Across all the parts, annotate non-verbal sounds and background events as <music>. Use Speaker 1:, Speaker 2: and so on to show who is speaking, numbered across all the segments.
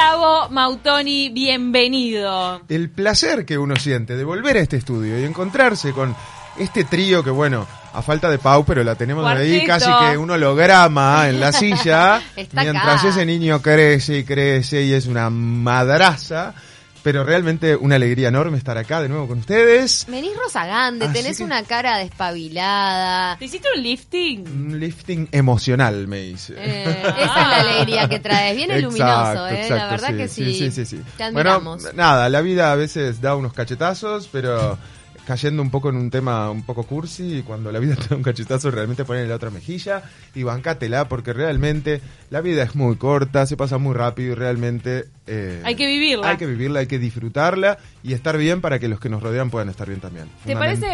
Speaker 1: Gabo Mautoni, bienvenido.
Speaker 2: El placer que uno siente de volver a este estudio y encontrarse con este trío que, bueno, a falta de Pau, pero la tenemos ahí casi que un holograma en la silla, <laughs> mientras
Speaker 3: acá.
Speaker 2: ese niño crece y crece y es una madraza. Pero realmente una alegría enorme estar acá de nuevo con ustedes.
Speaker 3: Venís rozagante,
Speaker 2: Así
Speaker 3: tenés
Speaker 2: que-
Speaker 3: una cara despabilada.
Speaker 1: ¿Te hiciste un lifting?
Speaker 2: Un lifting emocional, me dice.
Speaker 3: Eh, esa es la alegría que traes. Viene
Speaker 2: Exacto,
Speaker 3: luminoso, ¿eh? la verdad que sí.
Speaker 2: Sí, sí, sí.
Speaker 3: Te
Speaker 2: bueno,
Speaker 3: admiramos.
Speaker 2: nada, la vida a veces da unos cachetazos, pero cayendo un poco en un tema un poco cursi, y cuando la vida <laughs> te da un cachetazo, realmente ponen la otra mejilla y bancátela, porque realmente la vida es muy corta, se pasa muy rápido y realmente... eh,
Speaker 1: Hay que vivirla.
Speaker 2: Hay que vivirla, hay que disfrutarla y estar bien para que los que nos rodean puedan estar bien también.
Speaker 1: ¿Te parece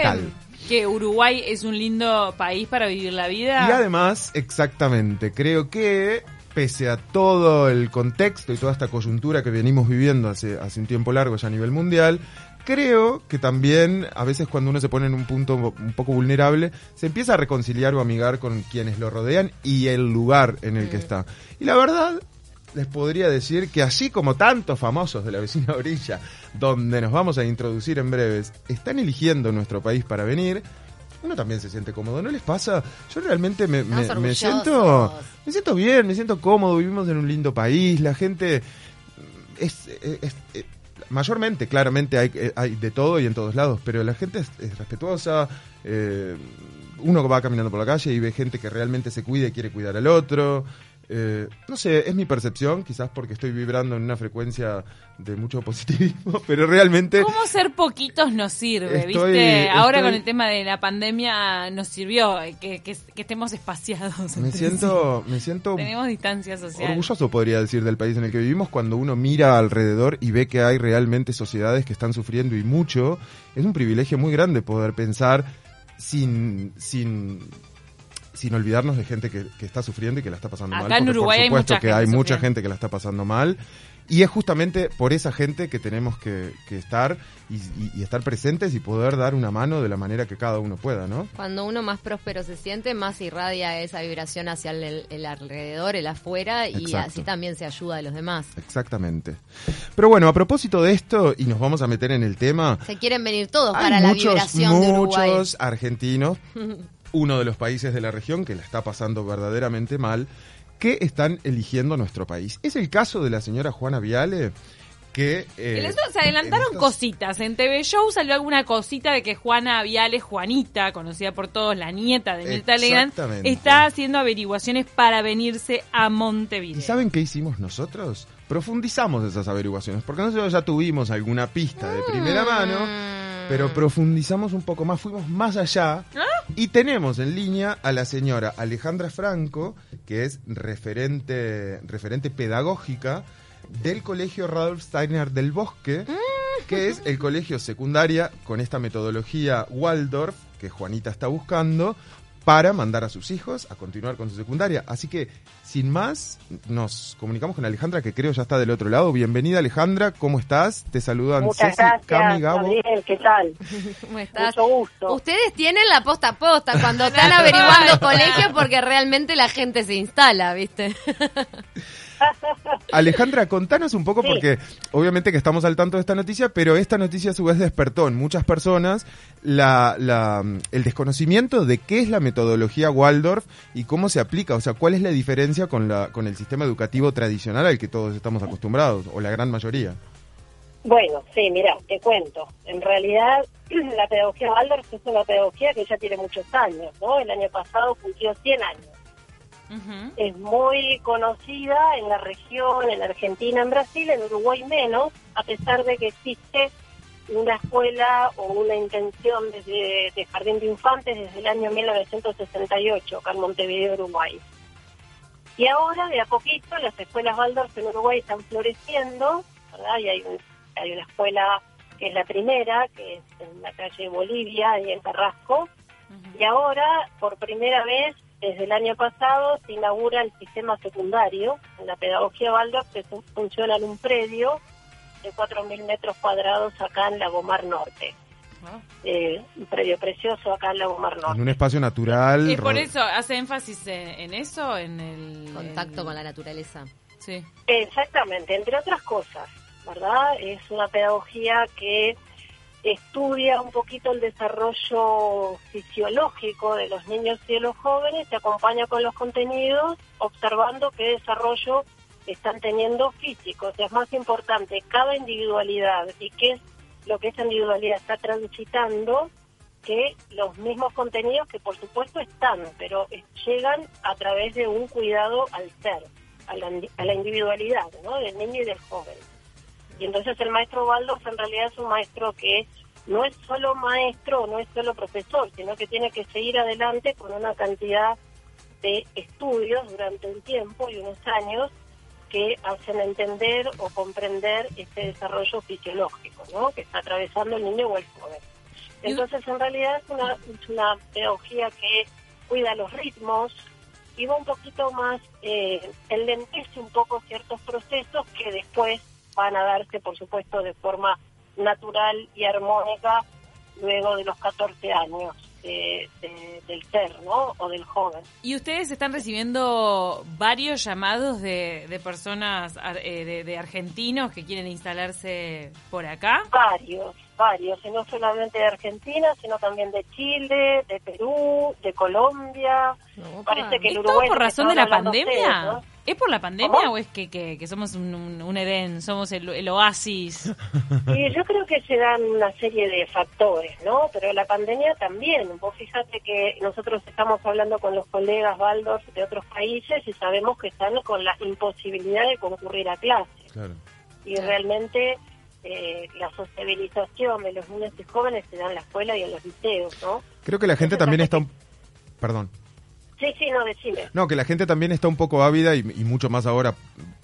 Speaker 1: que Uruguay es un lindo país para vivir la vida?
Speaker 2: Y además, exactamente, creo que pese a todo el contexto y toda esta coyuntura que venimos viviendo hace, hace un tiempo largo ya a nivel mundial, creo que también a veces cuando uno se pone en un punto un poco vulnerable, se empieza a reconciliar o amigar con quienes lo rodean y el lugar en el que está. Y la verdad, les podría decir que así como tantos famosos de la vecina <laughs> orilla, donde nos vamos a introducir en breves, están eligiendo nuestro país para venir, uno también se siente cómodo, ¿no les pasa? Yo realmente me, me- siento me siento bien, me siento cómodo, vivimos en un lindo país, la gente es, es- es- mayormente, claramente hay, eh, hay de todo y en todos lados, pero la gente es, es respetuosa, eh, uno va caminando por la calle y ve gente que realmente se cuida y quiere cuidar al otro. Eh, no sé, es mi percepción, quizás porque estoy vibrando en una frecuencia de mucho positivismo, <laughs> pero realmente...
Speaker 1: ¿Cómo ser poquitos nos sirve?
Speaker 2: Estoy-
Speaker 1: ¿Viste? Ahora
Speaker 2: estoy-
Speaker 1: con el tema de la pandemia nos sirvió eh, que, que- que estemos espaciados.
Speaker 2: Me siento, me siento.
Speaker 1: Tenemos distancia social.
Speaker 2: orgulloso, podría decir, del país en el que vivimos cuando uno mira alrededor y ve que hay realmente sociedades que están sufriendo y mucho. Es un privilegio muy grande poder pensar sin, sin, sin olvidarnos de gente que, que está sufriendo y que la está pasando
Speaker 1: Acá
Speaker 2: mal.
Speaker 1: en Uruguay
Speaker 2: por
Speaker 1: hay
Speaker 2: supuesto
Speaker 1: mucha
Speaker 2: que
Speaker 1: gente
Speaker 2: hay mucha gente que la está pasando mal. Y es justamente por esa gente que tenemos que, que estar y, y- y estar presentes y poder dar una mano de la manera que cada uno pueda, ¿no?
Speaker 3: Cuando uno más próspero se siente, más irradia esa vibración hacia el, el alrededor, el afuera, y
Speaker 2: Exacto.
Speaker 3: así también se ayuda a los demás.
Speaker 2: Exactamente. Pero bueno, a propósito de esto, y nos vamos a meter en el tema,
Speaker 3: Se quieren venir todos
Speaker 2: Hay
Speaker 3: para la
Speaker 2: muchos,
Speaker 3: vibración de Uruguay.
Speaker 2: muchos argentinos, <laughs> uno de los países de la región que la está pasando verdaderamente mal, que están eligiendo nuestro país. Es el caso de la señora Juana Viale, que... eh,
Speaker 1: se adelantaron
Speaker 2: en
Speaker 1: cositas. En TV Show salió alguna cosita de que Juana Viales, Juanita, conocida por todos, la nieta de Mirta Legrand, está haciendo averiguaciones para venirse a Montevideo.
Speaker 2: ¿Y saben qué hicimos nosotros? Profundizamos esas averiguaciones, porque nosotros ya tuvimos alguna pista de primera
Speaker 3: Mm.
Speaker 2: mano, pero profundizamos un poco más, fuimos más allá y tenemos en línea a la señora Alejandra Franco, que es referente, referente pedagógica del Colegio Radolf Steiner del Bosque, que es el colegio secundaria con esta metodología Waldorf que Juanita está buscando para mandar a sus hijos a continuar con su secundaria. Así que, sin más, nos comunicamos con Alejandra, que creo ya está del otro lado. Bienvenida, Alejandra, ¿cómo estás? Te saludan
Speaker 4: Muchas
Speaker 2: Ceci,
Speaker 4: gracias,
Speaker 2: Cami, Gabo.
Speaker 4: Gabriel, ¿qué tal? <laughs>
Speaker 3: ¿Cómo estás?
Speaker 4: Mucho gusto.
Speaker 3: Ustedes tienen la posta a posta cuando <laughs> están averiguando colegios porque realmente la gente se instala, ¿viste? <laughs>
Speaker 2: Alejandra, contanos un poco,
Speaker 4: Sí.
Speaker 2: porque obviamente que estamos al tanto de esta noticia, pero esta noticia a su vez despertó en muchas personas la, la- el desconocimiento de qué es la metodología Waldorf y cómo se aplica, o sea, cuál es la diferencia con, la, con el sistema educativo tradicional al que todos estamos acostumbrados, o la gran mayoría.
Speaker 4: Bueno, sí, mira, te cuento. En realidad, <clears throat> la pedagogía Waldorf es una pedagogía que ya tiene muchos años, ¿no? El año pasado cumplió 100 años. Es muy conocida en la región, en Argentina, en Brasil, en Uruguay menos, a pesar de que existe una escuela o una intención desde de jardín de infantes desde el año 1968 acá en Montevideo, Uruguay. Y ahora, de a poquito, las escuelas Waldorf en Uruguay están floreciendo, ¿verdad? Y hay, un- hay una escuela que es la primera, que es en la calle Bolivia y en Carrasco. Y ahora, por primera vez, desde el año pasado, se inaugura el sistema secundario en la pedagogía Waldorf, que fun- funciona en un predio de 4.000 metros cuadrados acá en Lagomar Norte.
Speaker 1: Ah.
Speaker 4: Eh, un predio precioso acá en Lagomar
Speaker 2: En
Speaker 4: Norte.
Speaker 2: un espacio natural.
Speaker 1: Es por eso, hace énfasis en, en eso, en el...
Speaker 3: Contacto
Speaker 1: en-
Speaker 3: con la naturaleza.
Speaker 1: Sí.
Speaker 4: Exactamente, entre otras cosas, ¿verdad? Es una pedagogía que estudia un poquito el desarrollo fisiológico de los niños y de los jóvenes, se acompaña con los contenidos, observando qué desarrollo están teniendo físicos. Es más importante cada individualidad y qué es lo que esa individualidad está transitando que los mismos contenidos que por supuesto están, pero llegan a través de un cuidado al ser, a la, a la individualidad ¿no? del niño y del joven. Y entonces el maestro Baldos en realidad es un maestro que no es solo maestro, no es solo profesor, sino que tiene que seguir adelante con una cantidad de estudios durante un tiempo y unos años que hacen entender o comprender este desarrollo fisiológico ¿no? que está atravesando el niño o el joven. Entonces, en realidad es una, es una pedagogía que cuida los ritmos y va un poquito más, eh, enlentece un poco ciertos procesos que después van a darse, por supuesto, de forma natural y armónica luego de los 14 años del ser, ¿no? O del joven.
Speaker 1: ¿Y ustedes están recibiendo varios llamados de, de personas, eh, de, de argentinos que quieren instalarse por acá?
Speaker 4: Varios, varios, y no solamente de Argentina, sino también de Chile, de Perú, de Colombia. Parece que el
Speaker 1: ¿Es todo por razón de la pandemia?
Speaker 4: ustedes, ¿no?
Speaker 1: ¿Es por la pandemia
Speaker 4: ¿Cómo?
Speaker 1: o es que, que, que somos un, un, un Edén, somos el, el oasis?
Speaker 4: Y yo creo que se dan una serie de factores, ¿no? Pero la pandemia también. Vos fíjate que nosotros estamos hablando con los colegas Baldos de otros países y sabemos que están con la imposibilidad de concurrir a clases.
Speaker 2: Claro.
Speaker 4: Y realmente eh, la sociabilización de los niños y jóvenes se da en la escuela y en los liceos, ¿no?
Speaker 2: Creo que la gente
Speaker 4: Entonces,
Speaker 2: también está... un- Perdón.
Speaker 4: Sí, sí, no, decime.
Speaker 2: No, que la gente también está un poco ávida y, mucho más ahora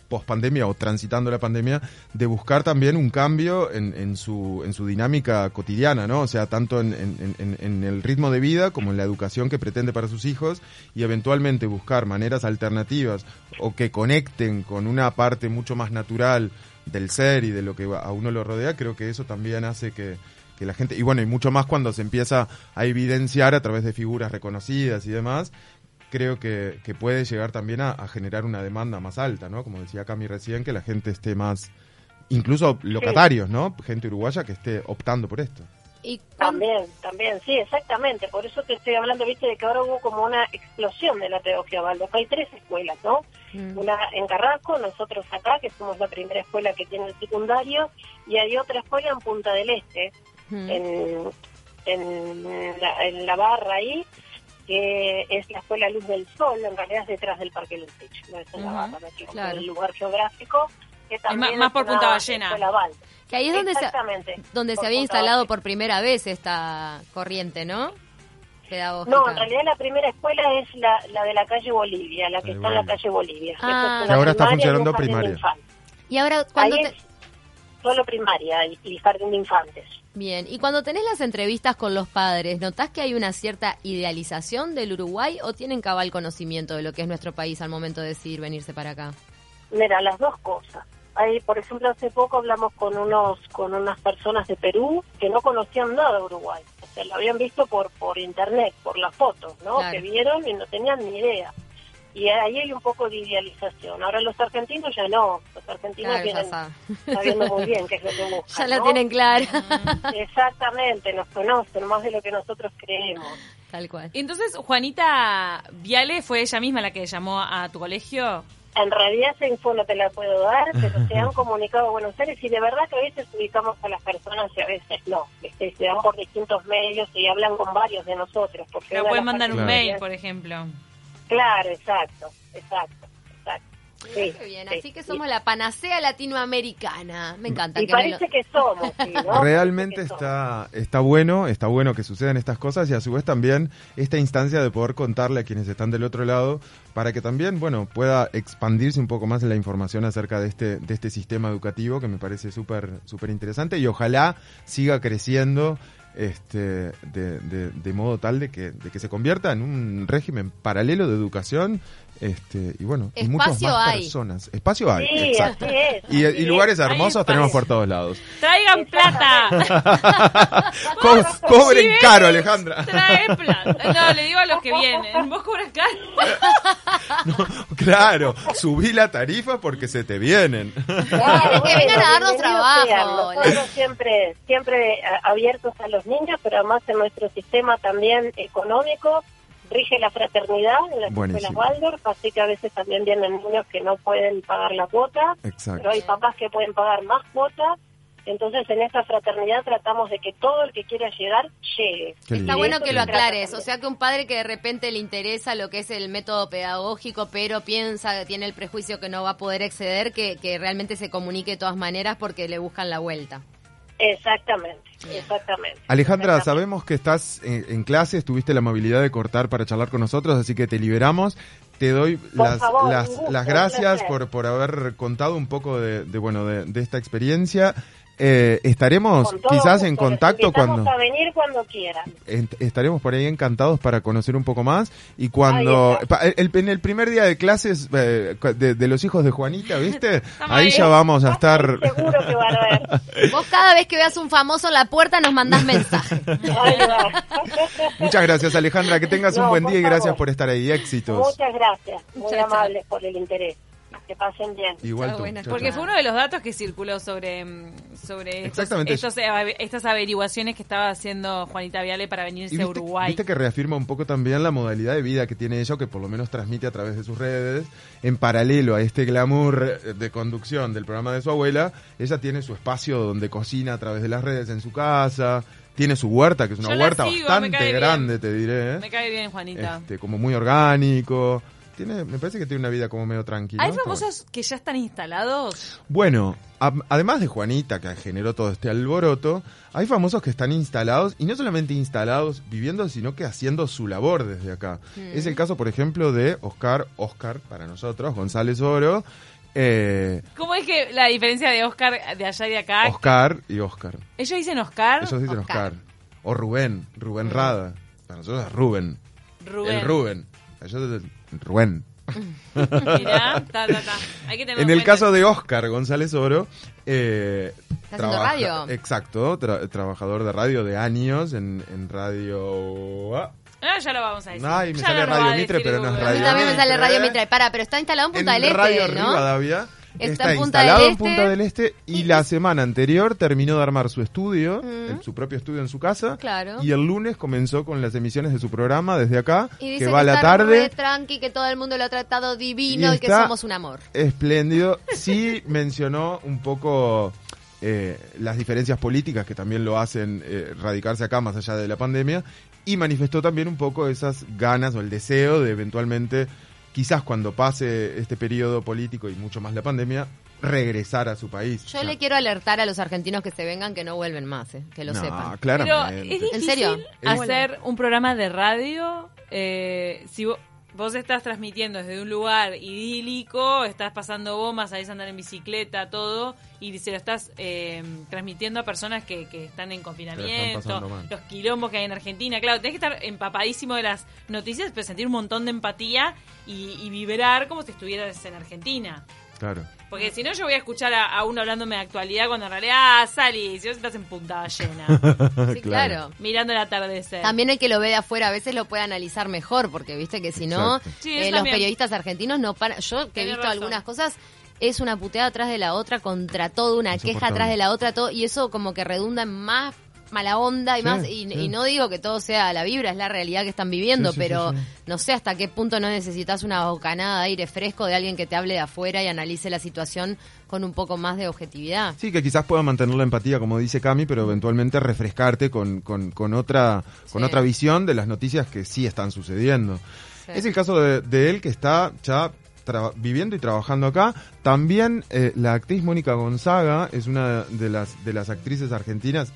Speaker 2: post pandemia o transitando la pandemia de buscar también un cambio en, su en su dinámica cotidiana, ¿no? O sea, tanto en- en el ritmo de vida como en la educación que pretende para sus hijos y eventualmente buscar maneras alternativas o que conecten con una parte mucho más natural del ser y de lo que a uno lo rodea, creo que eso también hace que que la gente, y bueno, y mucho más cuando se empieza a evidenciar a través de figuras reconocidas y demás, creo que, que puede llegar también a, a generar una demanda más alta, ¿no? Como decía Cami recién, que la gente esté más, incluso locatarios, ¿no? Gente uruguaya que esté optando por esto.
Speaker 3: ¿Y
Speaker 4: También, también, sí, exactamente. Por eso te estoy hablando, viste, de que ahora hubo como una explosión de la pedagogía Baldos. Hay tres escuelas, ¿no?
Speaker 3: Mm.
Speaker 4: Una en Carrasco, nosotros acá, que somos la primera escuela que tiene el secundario, y hay otra escuela en Punta del Este,
Speaker 3: Mm.
Speaker 4: en, en, la, en la barra ahí, que es la Escuela Luz del Sol, en realidad es detrás del Parque Lutich, no es en la equivoqué,
Speaker 3: claro.
Speaker 4: en el lugar geográfico, que también
Speaker 1: más
Speaker 4: es
Speaker 1: por
Speaker 4: una
Speaker 1: Punta Ballena.
Speaker 3: Que ahí es donde se, donde se
Speaker 4: Por
Speaker 3: había
Speaker 4: Punta
Speaker 3: instalado por primera vez esta corriente, ¿no? Pedagógica.
Speaker 4: No, en realidad la primera escuela es la, la de la calle Bolivia, la que
Speaker 2: Ahí
Speaker 4: está en la calle Bolivia.
Speaker 3: Ah.
Speaker 4: Es
Speaker 2: Que ahora está funcionando primaria.
Speaker 3: Y ahora, cuando
Speaker 4: Ahí
Speaker 3: te-
Speaker 4: es solo primaria y, y jardín de infantes.
Speaker 3: Bien, y cuando tenés las entrevistas con los padres, ¿notás que hay una cierta idealización del Uruguay o tienen cabal conocimiento de lo que es nuestro país al momento de decidir venirse para acá?
Speaker 4: Mira, las dos cosas. Hay, por ejemplo, hace poco hablamos con unos con unas personas de Perú que no conocían nada de Uruguay. O sea, lo habían visto por por internet, por las fotos, ¿no?
Speaker 3: Claro.
Speaker 4: Que vieron y no tenían ni idea. Y ahí hay un poco de idealización. Ahora los argentinos ya no. Los argentinos
Speaker 3: Claro,
Speaker 4: vienen sabiendo muy bien qué es lo que buscan. <laughs>
Speaker 3: Ya la
Speaker 4: ¿no?
Speaker 3: tienen clara.
Speaker 4: Exactamente, nos conocen más de lo que nosotros creemos.
Speaker 3: Tal cual.
Speaker 1: Entonces, Juanita Viale fue ella misma la que llamó a tu colegio.
Speaker 4: En realidad esa info no te la puedo dar, pero se han <laughs> comunicado a Buenos Aires y de verdad que a veces ubicamos a las personas y a veces no. Este, se dan por distintos medios y hablan con varios de nosotros. Porque de
Speaker 1: pueden mandar un mail, por ejemplo.
Speaker 4: Claro, exacto, exacto, exacto. Sí,
Speaker 3: Qué bien,
Speaker 4: sí,
Speaker 3: así que
Speaker 4: sí.
Speaker 3: somos la panacea latinoamericana. Me encanta.
Speaker 4: Y
Speaker 3: que me
Speaker 4: parece
Speaker 3: lo-
Speaker 4: que somos, sí, ¿no?
Speaker 2: Realmente está, está bueno, está bueno que sucedan estas cosas y a su vez también esta instancia de poder contarle a quienes están del otro lado para que también, bueno, pueda expandirse un poco más la información acerca de este, de este sistema educativo que me parece súper, súper interesante y ojalá siga creciendo este, de, de- de modo tal de que, de que se convierta en un régimen paralelo de educación este, y bueno, y muchas
Speaker 3: Espacio
Speaker 2: más
Speaker 3: hay.
Speaker 2: personas. Espacio hay,
Speaker 4: Sí,
Speaker 2: exacto.
Speaker 4: así es,
Speaker 2: Y,
Speaker 4: así
Speaker 2: y lugares
Speaker 1: es.
Speaker 2: Hermosos
Speaker 1: espacio.
Speaker 2: tenemos por todos lados.
Speaker 1: Traigan plata. <laughs>
Speaker 2: Co- cobren
Speaker 1: Si
Speaker 2: caro, Alejandra.
Speaker 1: Trae plata. <laughs> No, le digo a los que vienen. Vos cobras caro. <laughs>
Speaker 2: claro, subí la tarifa porque se te vienen.
Speaker 4: Claro,
Speaker 3: Que vengan a darnos trabajo.
Speaker 4: sean. Nosotros siempre, siempre eh, abiertos a los niños, pero además en nuestro sistema también económico rige la fraternidad en las
Speaker 2: Buenísimo.
Speaker 4: escuelas Waldorf, así que a veces también vienen niños que no pueden pagar la cuota,
Speaker 2: Exacto.
Speaker 4: pero hay papás que pueden pagar más cuotas. Entonces en esta fraternidad tratamos de que todo el que quiera llegar llegue.
Speaker 3: Está bueno que lo aclares, o sea que un padre que de repente le interesa lo que es el método pedagógico, pero piensa, tiene el prejuicio que no va a poder exceder, que, que realmente se comunique de todas maneras porque le buscan la vuelta.
Speaker 4: Exactamente, exactamente.
Speaker 2: Alejandra,
Speaker 4: Exactamente.
Speaker 2: sabemos que estás en, en clases, tuviste la amabilidad de cortar para charlar con nosotros, así que te liberamos. Te doy
Speaker 4: Por
Speaker 2: las,
Speaker 4: favor,
Speaker 2: las,
Speaker 4: gusto,
Speaker 2: las gracias por, por haber contado un poco de, de, bueno de, de esta experiencia. Eh, estaremos
Speaker 4: todo
Speaker 2: quizás
Speaker 4: gusto,
Speaker 2: en contacto cuando
Speaker 4: a venir cuando quieran.
Speaker 2: estaremos por ahí encantados para conocer un poco más y cuando el- en el primer día de clases eh, de, de los hijos de Juanita, ¿viste? <laughs> Ahí
Speaker 1: ahí.
Speaker 2: ya vamos a estar
Speaker 4: Seguro que van a ver. <laughs>
Speaker 3: Vos cada vez que veas un famoso en la puerta nos mandás mensaje. <laughs>
Speaker 2: Muchas gracias Alejandra, que tengas un buen día y gracias
Speaker 4: favor.
Speaker 2: por estar ahí. Éxitos.
Speaker 4: Muchas gracias, muy amables por el interés. Que pasen bien.
Speaker 2: Igual
Speaker 3: Chao,
Speaker 2: tú.
Speaker 3: buenas
Speaker 2: Chao,
Speaker 1: Porque
Speaker 2: chao.
Speaker 1: fue uno de los datos que circuló sobre, mm, sobre estos-
Speaker 2: Exactamente.
Speaker 1: estos ave- estas averiguaciones que estaba haciendo Juanita Viale para venirse a Uruguay.
Speaker 2: viste que reafirma un poco también la modalidad de vida que tiene ella, o que por lo menos transmite a través de sus redes, en paralelo a este glamour de conducción del programa de su abuela, ella tiene su espacio donde cocina a través de las redes en su casa, tiene su huerta, que es una
Speaker 1: Yo
Speaker 2: huerta
Speaker 1: sigo,
Speaker 2: bastante grande, te diré, ¿eh?
Speaker 1: Me cae bien, Juanita.
Speaker 2: Este, como muy orgánico. Tiene, me parece que tiene una vida como medio tranquila.
Speaker 1: ¿Hay famosos que ya están instalados?
Speaker 2: Bueno, a- además de Juanita, que generó todo este alboroto, hay famosos que están instalados, y no solamente instalados viviendo, sino que haciendo su labor desde acá. Es el caso, por ejemplo, de Oscar, Oscar para nosotros, González Oro, eh,
Speaker 1: ¿Cómo es que la diferencia de Oscar de allá y de acá?
Speaker 2: Oscar y Oscar.
Speaker 1: Ellos dicen Oscar,
Speaker 2: Ellos dicen
Speaker 3: Oscar.
Speaker 2: Oscar. O Rubén, Rubén Rada. Para nosotros es Rubén.
Speaker 1: Rubén.
Speaker 2: El Rubén. Ellos dicen Rubén. <laughs>
Speaker 1: Mirá, ta, ta, ta. Hay que tenerlo
Speaker 2: En el
Speaker 1: cuenta.
Speaker 2: caso de Oscar González Oro, eh,
Speaker 3: Está haciendo radio.
Speaker 2: Exacto, tra- trabajador de radio de años en, en radio. ah,
Speaker 1: Ah, ya lo vamos a decir.
Speaker 2: Ay, me
Speaker 1: Ya
Speaker 2: sale Radio Mitre, pero no es
Speaker 1: Google.
Speaker 3: A mí
Speaker 2: Radio
Speaker 3: también me sale
Speaker 2: Mitre.
Speaker 3: Radio Mitre. Para, pero está instalado en Punta
Speaker 2: en
Speaker 3: del Este,
Speaker 2: Radio
Speaker 3: ¿no?
Speaker 2: Rivadavia.
Speaker 3: Está
Speaker 2: Está,
Speaker 3: en Punta
Speaker 2: instalado en
Speaker 3: Este.
Speaker 2: Punta del Este y la semana anterior terminó de armar su estudio, su propio estudio en su casa.
Speaker 3: Claro.
Speaker 2: Y el lunes comenzó con las emisiones de su programa desde acá,
Speaker 3: Y dice
Speaker 2: que va a la tarde.
Speaker 3: tranqui, que todo el mundo lo ha tratado divino
Speaker 2: Y
Speaker 3: y, que somos un amor.
Speaker 2: Espléndido. <laughs> Sí mencionó un poco eh, las diferencias políticas que también lo hacen eh, radicarse acá más allá de la pandemia y manifestó también un poco esas ganas o el deseo de eventualmente, quizás cuando pase este periodo político y mucho más la pandemia, regresar a su país.
Speaker 3: Yo le quiero alertar a los argentinos que se vengan que no vuelven más, eh, que lo
Speaker 2: No,
Speaker 3: sepan.
Speaker 1: Pero
Speaker 2: claramente.
Speaker 1: es difícil
Speaker 3: ¿En serio?
Speaker 1: hacer un programa de radio eh, si vo- vos estás transmitiendo desde un lugar idílico, estás pasando bombas, sabés andar en bicicleta, todo, y se lo estás eh, transmitiendo a personas que, que están en confinamiento, los quilombos que hay en Argentina. Claro, tenés que estar empapadísimo de las noticias, pero sentir un montón de empatía y, y vibrar como si estuvieras en Argentina.
Speaker 2: Claro.
Speaker 1: Porque si no, yo voy a escuchar a, a uno hablándome de actualidad cuando en realidad, ah, salí, si vos estás en punta ballena, <laughs>
Speaker 3: Sí, claro.
Speaker 1: mirando el atardecer.
Speaker 3: También el que lo ve de afuera a veces lo puede analizar mejor, porque viste que si no.
Speaker 1: Sí,
Speaker 3: eh, los periodistas argentinos no paran. Yo que he visto
Speaker 1: razón.
Speaker 3: algunas cosas, es una puteada atrás de la otra, contra todo, una queja atrás de la otra, todo, y eso como que redunda en más mala onda y
Speaker 2: Sí,
Speaker 3: más y,
Speaker 2: sí.
Speaker 3: y no digo que todo sea la vibra es la realidad que están viviendo
Speaker 2: Sí,
Speaker 3: pero no sé hasta qué punto no necesitas una bocanada de aire fresco de alguien que te hable de afuera y analice la situación con un poco más de objetividad
Speaker 2: Sí, que quizás pueda mantener la empatía, como dice Cami, pero eventualmente refrescarte con, con, con otra, con otra visión de las noticias que sí están sucediendo. Es el caso de, de él que está ya viviendo y trabajando acá. También eh, la actriz Mónica Gonzaga es una de las, de las actrices argentinas,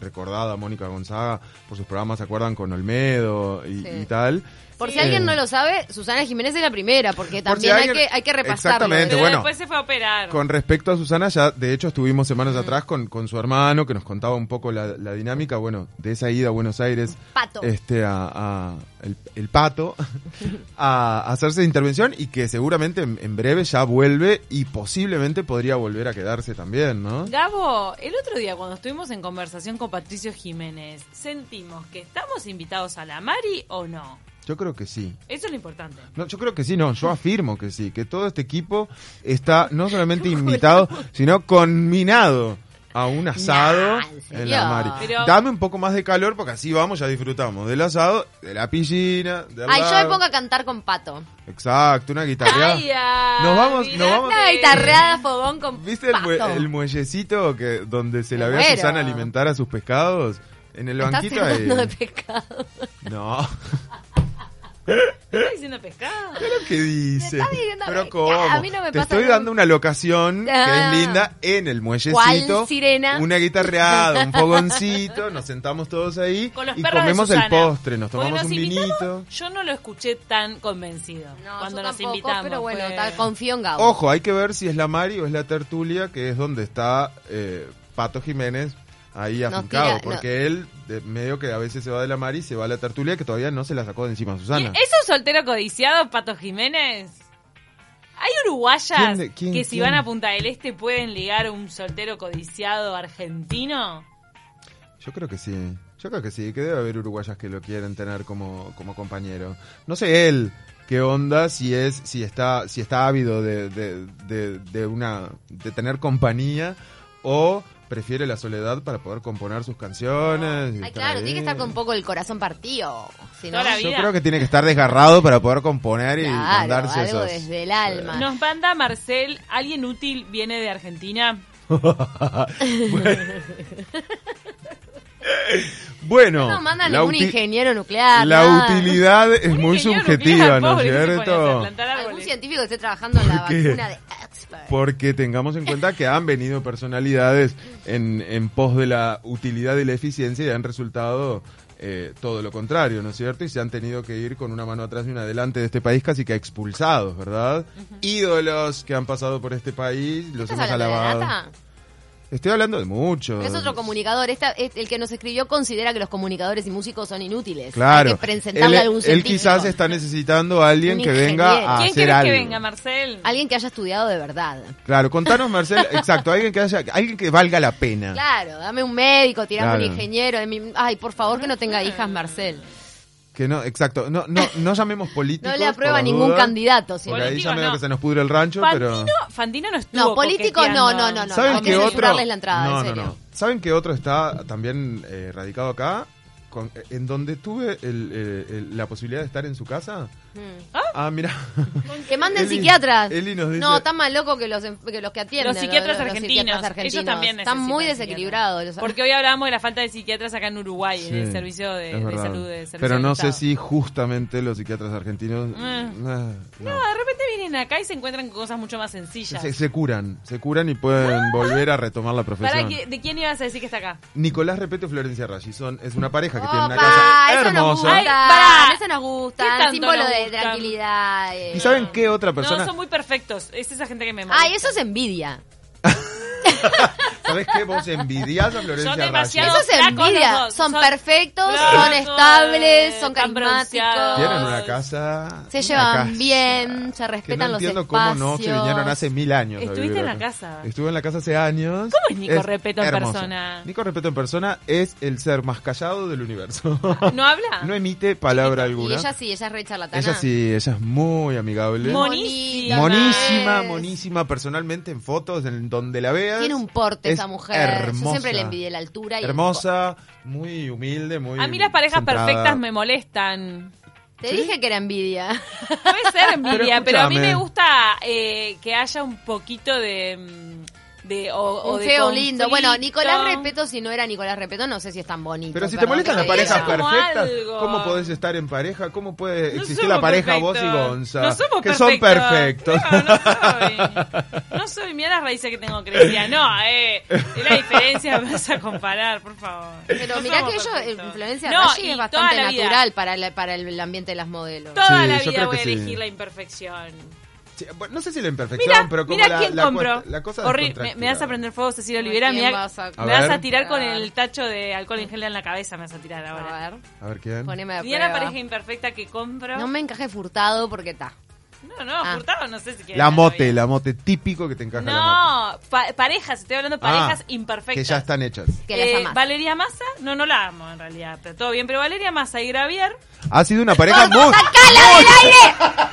Speaker 2: recordada Mónica Gonzaga por sus programas, ¿se acuerdan? Con Olmedo y,
Speaker 3: Sí.
Speaker 2: y tal.
Speaker 3: Por
Speaker 1: Sí.
Speaker 3: si alguien
Speaker 2: Eh.
Speaker 3: no lo sabe, Susana Jiménez es la primera, porque
Speaker 2: Por si
Speaker 3: también
Speaker 2: alguien-
Speaker 3: hay, que, hay que repasarlo.
Speaker 2: Exactamente,
Speaker 1: Pero
Speaker 2: bueno.
Speaker 1: después se fue a operar.
Speaker 2: Con respecto a Susana, ya de hecho estuvimos semanas atrás con, con su hermano que nos contaba un poco la, la dinámica, bueno, de esa ida a Buenos Aires,
Speaker 3: Pato.
Speaker 2: este, a, a- el, el pato, a, <laughs> a hacerse intervención y que seguramente en, en breve ya vuelve y posiblemente podría volver a quedarse también, ¿no?
Speaker 1: Gabo, el otro día cuando estuvimos en conversación con Patricio Jiménez, sentimos que estamos invitados a la Mari o no.
Speaker 2: Yo creo que sí.
Speaker 1: Eso es lo importante.
Speaker 2: No, yo creo que sí, no, yo afirmo que sí, que todo este equipo está no solamente invitado, <laughs> sino conminado a un asado
Speaker 3: Nah, ¿en
Speaker 2: la.
Speaker 1: Pero-
Speaker 2: Dame un poco más de calor porque así vamos, ya disfrutamos del asado, de la piscina, del
Speaker 3: Ay, yo me pongo a cantar con Pato.
Speaker 2: Exacto, una guitarra.
Speaker 1: Ay, ay,
Speaker 2: Nos vamos- nos vamos-
Speaker 3: Una guitarreada fogón con
Speaker 2: ¿Viste el, mue-
Speaker 3: Pato.
Speaker 2: el muellecito que donde se la ve a. Susana alimentar a sus pescados? En el banquito ahí.
Speaker 3: de pescado.
Speaker 2: No. <laughs>
Speaker 1: ¿Estás <laughs> diciendo pescado?
Speaker 2: ¿Qué dice?
Speaker 3: estás diciendo
Speaker 2: Pero
Speaker 3: que-
Speaker 2: cómo?
Speaker 3: a mí no me
Speaker 2: Te
Speaker 3: pasa
Speaker 2: estoy
Speaker 3: nada.
Speaker 2: dando una locación que
Speaker 3: Ah.
Speaker 2: es linda en el muellecito.
Speaker 3: ¿Cuál sirena?
Speaker 2: Una guitarreada, un <laughs> fogoncito, nos sentamos todos ahí
Speaker 1: Con los
Speaker 2: y
Speaker 1: perros de
Speaker 2: comemos el
Speaker 1: Susana.
Speaker 2: postre, nos
Speaker 1: Porque
Speaker 2: tomamos
Speaker 1: nos
Speaker 2: un
Speaker 1: invitamos,
Speaker 2: vinito.
Speaker 1: Yo no lo escuché tan convencido
Speaker 3: No,
Speaker 1: cuando
Speaker 3: yo
Speaker 1: nos
Speaker 3: tampoco,
Speaker 1: invitamos.
Speaker 3: pero bueno,
Speaker 1: fue-
Speaker 3: tal, confío en Gabo.
Speaker 2: Ojo, hay que ver si es la Mari o es la tertulia, que es donde está eh, Pato Jiménez ahí afincado,
Speaker 3: tira-
Speaker 2: porque él de- medio que a veces se va de la Mari, se va a la tertulia que todavía no se la sacó de encima a
Speaker 1: ¿Y
Speaker 2: Susana.
Speaker 1: ¿Es un soltero codiciado, Pato Jiménez? ¿Hay uruguayas
Speaker 2: ¿Quién de- quién-
Speaker 1: que si
Speaker 2: quién?
Speaker 1: van a Punta del Este pueden ligar a un soltero codiciado argentino?
Speaker 2: Yo creo que sí. Yo creo que sí, que debe haber uruguayas que lo quieren tener como, como compañero. No sé él qué onda, si es, si está, si está ávido de, de, de, de una, de tener compañía o prefiere la soledad para poder componer sus canciones.
Speaker 3: Ay, claro,
Speaker 2: ahí.
Speaker 3: tiene que estar con un poco el corazón partido. Si no,
Speaker 2: Yo creo que tiene que estar desgarrado para poder componer y
Speaker 3: claro,
Speaker 2: mandarse
Speaker 3: algo
Speaker 2: esos.
Speaker 3: desde el alma.
Speaker 1: Nos manda Marcel, ¿alguien útil viene de Argentina? <laughs> <laughs>
Speaker 2: Bueno,
Speaker 3: No mandan
Speaker 2: la,
Speaker 3: ningún
Speaker 2: uti-
Speaker 3: ingeniero nuclear.
Speaker 2: la
Speaker 3: nada.
Speaker 2: utilidad es
Speaker 1: Un
Speaker 2: muy subjetiva,
Speaker 1: nuclear,
Speaker 2: ¿no es cierto?
Speaker 3: Algún científico que esté trabajando en la vacuna de.
Speaker 2: Porque tengamos en cuenta que han venido personalidades en, en pos de la utilidad y la eficiencia y han resultado eh, todo lo contrario, ¿no es cierto? Y se han tenido que ir con una mano atrás y una adelante de este país casi que expulsados, ¿verdad? Ídolos que han pasado por este país, los
Speaker 3: ¿Estás
Speaker 2: hemos alabado. Estoy hablando de muchos.
Speaker 3: Es otro comunicador. Esta, es- el que nos escribió considera que los comunicadores y músicos son inútiles.
Speaker 2: Claro.
Speaker 3: Hay que presentarle
Speaker 2: él,
Speaker 3: algún
Speaker 2: él quizás está necesitando a alguien que venga a
Speaker 1: ¿Quién
Speaker 2: hacer
Speaker 1: querés
Speaker 2: algo.
Speaker 1: que venga, Marcel?
Speaker 3: Alguien que haya estudiado de verdad.
Speaker 2: Claro, contanos, Marcel, <laughs> exacto, alguien que haya, alguien que valga la pena.
Speaker 3: Claro, dame un médico, tirame
Speaker 2: Claro.
Speaker 3: un ingeniero. Ay, por favor que no tenga hijas, Marcel.
Speaker 2: Que no, exacto, no, no, no llamemos políticos.
Speaker 3: No le aprueba ningún
Speaker 2: dudas,
Speaker 3: candidato. sí.
Speaker 2: Porque ahí ya medio
Speaker 1: no.
Speaker 2: que se nos pudre el rancho, pero...
Speaker 1: Fantino, Fantino no estuvo
Speaker 3: No, políticos no, no, no, no.
Speaker 2: ¿Saben qué
Speaker 3: que
Speaker 2: otro?
Speaker 3: la entrada,
Speaker 2: no,
Speaker 3: en
Speaker 2: no,
Speaker 3: serio.
Speaker 2: no. ¿Saben qué otro está también eh, radicado acá? Con- en donde tuve el- eh, el- la posibilidad de estar en su casa.
Speaker 3: Mm.
Speaker 2: Ah, mira.
Speaker 3: Que manden
Speaker 2: Eli-
Speaker 3: psiquiatras.
Speaker 2: Eli nos dice-
Speaker 3: No, están más locos que los, en- que los que atienden.
Speaker 1: Los psiquiatras
Speaker 3: los
Speaker 1: argentinos,
Speaker 3: psiquiatras
Speaker 1: ellos también
Speaker 3: Están muy desequilibrados. los-
Speaker 1: Porque hoy hablábamos de la falta de psiquiatras acá en Uruguay, en el
Speaker 2: Sí,
Speaker 1: servicio de, salud. De servicio
Speaker 2: Pero no sé si justamente los psiquiatras argentinos...
Speaker 1: Eh.
Speaker 2: ah,
Speaker 1: No,
Speaker 2: no.
Speaker 1: de repente vienen acá y se encuentran con cosas mucho más sencillas.
Speaker 2: Se, se curan, se curan y pueden volver a retomar la
Speaker 1: ¿Para
Speaker 2: profesión.
Speaker 1: qué- ¿De quién ibas a decir que está acá?
Speaker 2: Nicolás Repeto y Florencia Raggi son, es una pareja que tiene una casa
Speaker 3: eso nos
Speaker 2: hermosa.
Speaker 3: gusta,
Speaker 1: Ay, pará.
Speaker 3: eso nos
Speaker 1: ¿Qué
Speaker 3: gusta, símbolo
Speaker 1: nos
Speaker 3: de tranquilidad. eh.
Speaker 2: ¿Y saben qué otra persona?
Speaker 1: No, son muy perfectos. Es esa gente que me molesta.
Speaker 3: Ay, eso es envidia. <laughs>
Speaker 2: ¿Sabes qué? Vos envidias a Florencia
Speaker 1: Son
Speaker 2: Raggi.
Speaker 3: Eso es envidia. Son,
Speaker 1: son
Speaker 3: perfectos,
Speaker 1: flacos,
Speaker 3: son estables, son carismáticos.
Speaker 2: Tienen una casa.
Speaker 3: Se llevan
Speaker 2: casa
Speaker 3: bien, se
Speaker 2: Que
Speaker 3: respetan
Speaker 2: no
Speaker 3: los
Speaker 2: entiendo
Speaker 3: espacios.
Speaker 2: cómo no se vinieron hace mil años.
Speaker 1: Estuviste
Speaker 2: vivir
Speaker 1: en la casa.
Speaker 2: Estuve en la casa hace años.
Speaker 1: ¿Cómo es Nico Repeto en
Speaker 2: hermoso.
Speaker 1: persona?
Speaker 2: Nico Repeto en persona es el ser más callado del universo. <laughs>
Speaker 1: ¿No habla?
Speaker 2: no emite palabra
Speaker 3: Y
Speaker 2: alguna.
Speaker 3: ella sí, ella es re charlatana.
Speaker 2: Ella sí, ella es muy amigable.
Speaker 1: Monísima.
Speaker 2: Monísima,
Speaker 3: es.
Speaker 2: monísima personalmente en fotos, en donde la veas.
Speaker 3: Tiene un porte
Speaker 2: es
Speaker 3: esa mujer.
Speaker 2: Hermosa.
Speaker 3: Yo siempre le envidié la altura y el
Speaker 2: Hermosa, muy humilde, muy.
Speaker 1: A mí las parejas
Speaker 2: centrada.
Speaker 1: perfectas me molestan.
Speaker 3: Te dije que era envidia.
Speaker 1: Puede ser envidia,
Speaker 2: Pero
Speaker 1: pero, a mí me gusta eh, que haya un poquito de, mm, de o, o
Speaker 3: Un
Speaker 1: de
Speaker 3: feo, lindo. Bueno. Nicolás Repeto, si no era Nicolás Repeto, no sé si es tan bonito.
Speaker 2: Pero si te molestan las parejas perfectas,
Speaker 1: algo.
Speaker 2: ¿cómo podés estar en pareja? ¿Cómo puede
Speaker 1: No
Speaker 2: existir la pareja vos y. Gonza?
Speaker 1: No somos
Speaker 2: que son perfectos.
Speaker 1: No, no soy. No soy. Mira las raíces que tengo crecidas. No, eh. Es la diferencia, vas a comparar, por favor.
Speaker 3: Pero
Speaker 1: No
Speaker 3: mirá que ello,
Speaker 1: perfectos.
Speaker 3: la influencia
Speaker 1: No,
Speaker 3: Raggi es bastante
Speaker 1: vida.
Speaker 3: natural para, la- para el ambiente de las modelos.
Speaker 1: Toda
Speaker 2: Sí,
Speaker 1: la vida voy a
Speaker 2: sí.
Speaker 1: elegir la imperfección.
Speaker 2: Sí, bueno, no sé si la imperfección,
Speaker 1: Mira,
Speaker 2: pero como
Speaker 1: mira
Speaker 2: la,
Speaker 1: quién
Speaker 2: la,
Speaker 1: compró.
Speaker 2: la cosa
Speaker 1: Horrible. Me, me vas a prender fuego, Cecilia Olivera.
Speaker 3: ¿A
Speaker 1: Me,
Speaker 3: vas a-
Speaker 1: me
Speaker 2: A
Speaker 1: vas
Speaker 2: ver.
Speaker 1: a tirar con el tacho de alcohol en gel en la cabeza. Me vas a tirar
Speaker 3: A
Speaker 1: ahora.
Speaker 3: ver,
Speaker 2: A ver quién.
Speaker 3: poneme a
Speaker 1: Mira la pareja imperfecta que compro.
Speaker 3: No me encaje furtado porque está.
Speaker 1: No, no,
Speaker 3: Ah.
Speaker 1: Furtado no sé si quiere
Speaker 2: La mote,
Speaker 1: novia.
Speaker 2: la mote típico que te encaja la mote.
Speaker 1: No, pa- parejas, estoy hablando de parejas
Speaker 2: Ah,
Speaker 1: imperfectas.
Speaker 2: Que ya están hechas.
Speaker 3: Que las
Speaker 1: Eh,
Speaker 3: amás.
Speaker 1: Valeria Massa, no, no la amo en realidad, pero todo bien. Pero Valeria Massa y Gravier,
Speaker 2: Ha sido una pareja muy...
Speaker 3: ¡Sácala del aire!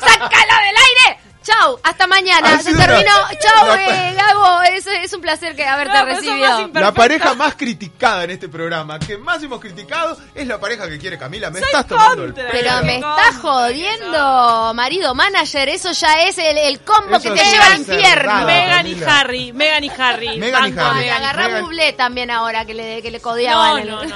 Speaker 3: Hasta mañana. Se terminó. Chau, eh, Gabo. Es, es un placer que haberte
Speaker 1: No, son
Speaker 3: recibido.
Speaker 2: La pareja más criticada en este programa, que más hemos criticado, es la pareja que quiere Camila. Me
Speaker 1: Soy
Speaker 2: estás tomando el pelo.
Speaker 3: Pero me estás jodiendo, marido manager. Eso ya es el, el combo
Speaker 2: Eso
Speaker 3: que te lleva al infierno.
Speaker 1: Megan y. Harry, Megan y Harry.
Speaker 2: Meghan y Harry.
Speaker 3: Agarrá
Speaker 2: Megan-
Speaker 3: Bublé también ahora que le, que le
Speaker 1: No,
Speaker 3: codeaban. el-
Speaker 1: no, no, él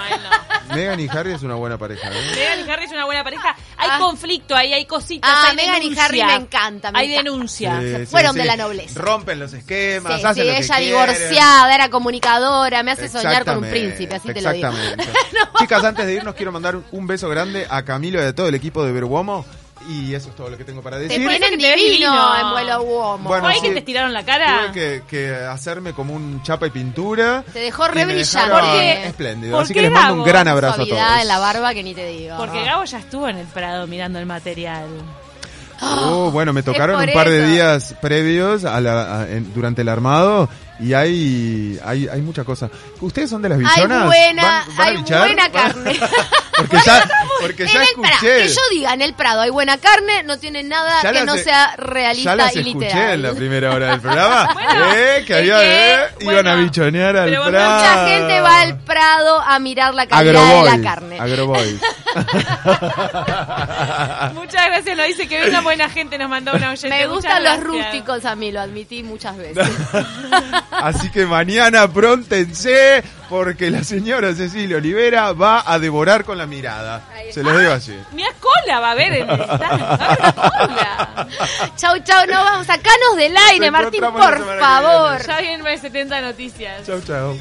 Speaker 1: no. <laughs>
Speaker 2: Megan y Harry es una buena pareja. ¿eh?
Speaker 1: Megan y Harry es una buena pareja. Hay
Speaker 3: Ah.
Speaker 1: conflicto ahí, hay cositas.
Speaker 3: Ah,
Speaker 1: hay
Speaker 3: Meghan y
Speaker 1: denuncia.
Speaker 3: Harry me encanta, me
Speaker 1: hay
Speaker 3: encanta.
Speaker 1: Denuncia.
Speaker 2: Sí, sí,
Speaker 3: fueron
Speaker 2: sí.
Speaker 3: de la nobleza.
Speaker 2: Rompen los esquemas,
Speaker 3: Sí,
Speaker 2: hacen
Speaker 3: sí,
Speaker 2: lo que
Speaker 3: ella
Speaker 2: quieren.
Speaker 3: divorciada, era comunicadora, me hace soñar con un príncipe, así te lo digo.
Speaker 2: Exactamente. <laughs> Chicas, antes de irnos quiero mandar un beso grande a Camilo y a todo el equipo de Veruomo. Y eso es todo lo que tengo para decir.
Speaker 1: te ves
Speaker 3: divino,
Speaker 1: divino.
Speaker 3: en vuelo Uomo.
Speaker 2: Bueno,
Speaker 1: ¿Fue ahí
Speaker 2: sí.
Speaker 1: que te tiraron la cara?
Speaker 2: Tuve que, que hacerme como un chapa y pintura.
Speaker 3: Te dejó re brillante.
Speaker 1: Porque-
Speaker 2: espléndido.
Speaker 1: ¿por
Speaker 2: Así que les mando un gran abrazo a todos.
Speaker 3: en la barba que ni te digo.
Speaker 1: Porque Gabo ya estuvo en el Prado mirando el material.
Speaker 2: Oh, <gasps> bueno, me tocaron un par de días previos a la- a- en- durante el armado y hay, hay, hay mucha cosa. ¿Ustedes son de las
Speaker 3: Hay
Speaker 2: bichonas?
Speaker 3: buena,
Speaker 2: ¿Van- van a
Speaker 3: hay
Speaker 2: bichar?
Speaker 3: buena
Speaker 2: ¿Van-
Speaker 3: carne. <laughs>
Speaker 2: Porque <laughs> ya, porque ya escuché.
Speaker 3: que yo diga en el Prado hay buena carne, no tiene nada
Speaker 2: Ya
Speaker 3: que no sea
Speaker 2: ya
Speaker 3: realista
Speaker 2: las
Speaker 3: y
Speaker 2: escuché
Speaker 3: literal.
Speaker 2: en la primera hora del programa. <laughs>
Speaker 1: Bueno,
Speaker 2: eh, que había, eh, iban a bichonear al Prado.
Speaker 3: Mucha gente va al Prado a mirar la calidad de
Speaker 2: Agroboys,
Speaker 3: la carne. <laughs>
Speaker 1: Muchas gracias, lo dice que venga buena gente, nos mandó una oyente.
Speaker 3: Me
Speaker 1: Muchas
Speaker 3: gustan los
Speaker 1: gracias.
Speaker 3: rústicos a mí, lo admití muchas veces. <laughs>
Speaker 2: Así que mañana prontense porque la señora Cecilia Olivera va a devorar con la mirada. Se los digo así.
Speaker 1: Mira, cola va a haber en el <laughs> cola.
Speaker 3: chau, chau, no vamos, sacanos del aire,
Speaker 2: Nos
Speaker 3: Martín, por favor.
Speaker 2: viene.
Speaker 1: Ya vienen 70 noticias.
Speaker 2: Chau, chau.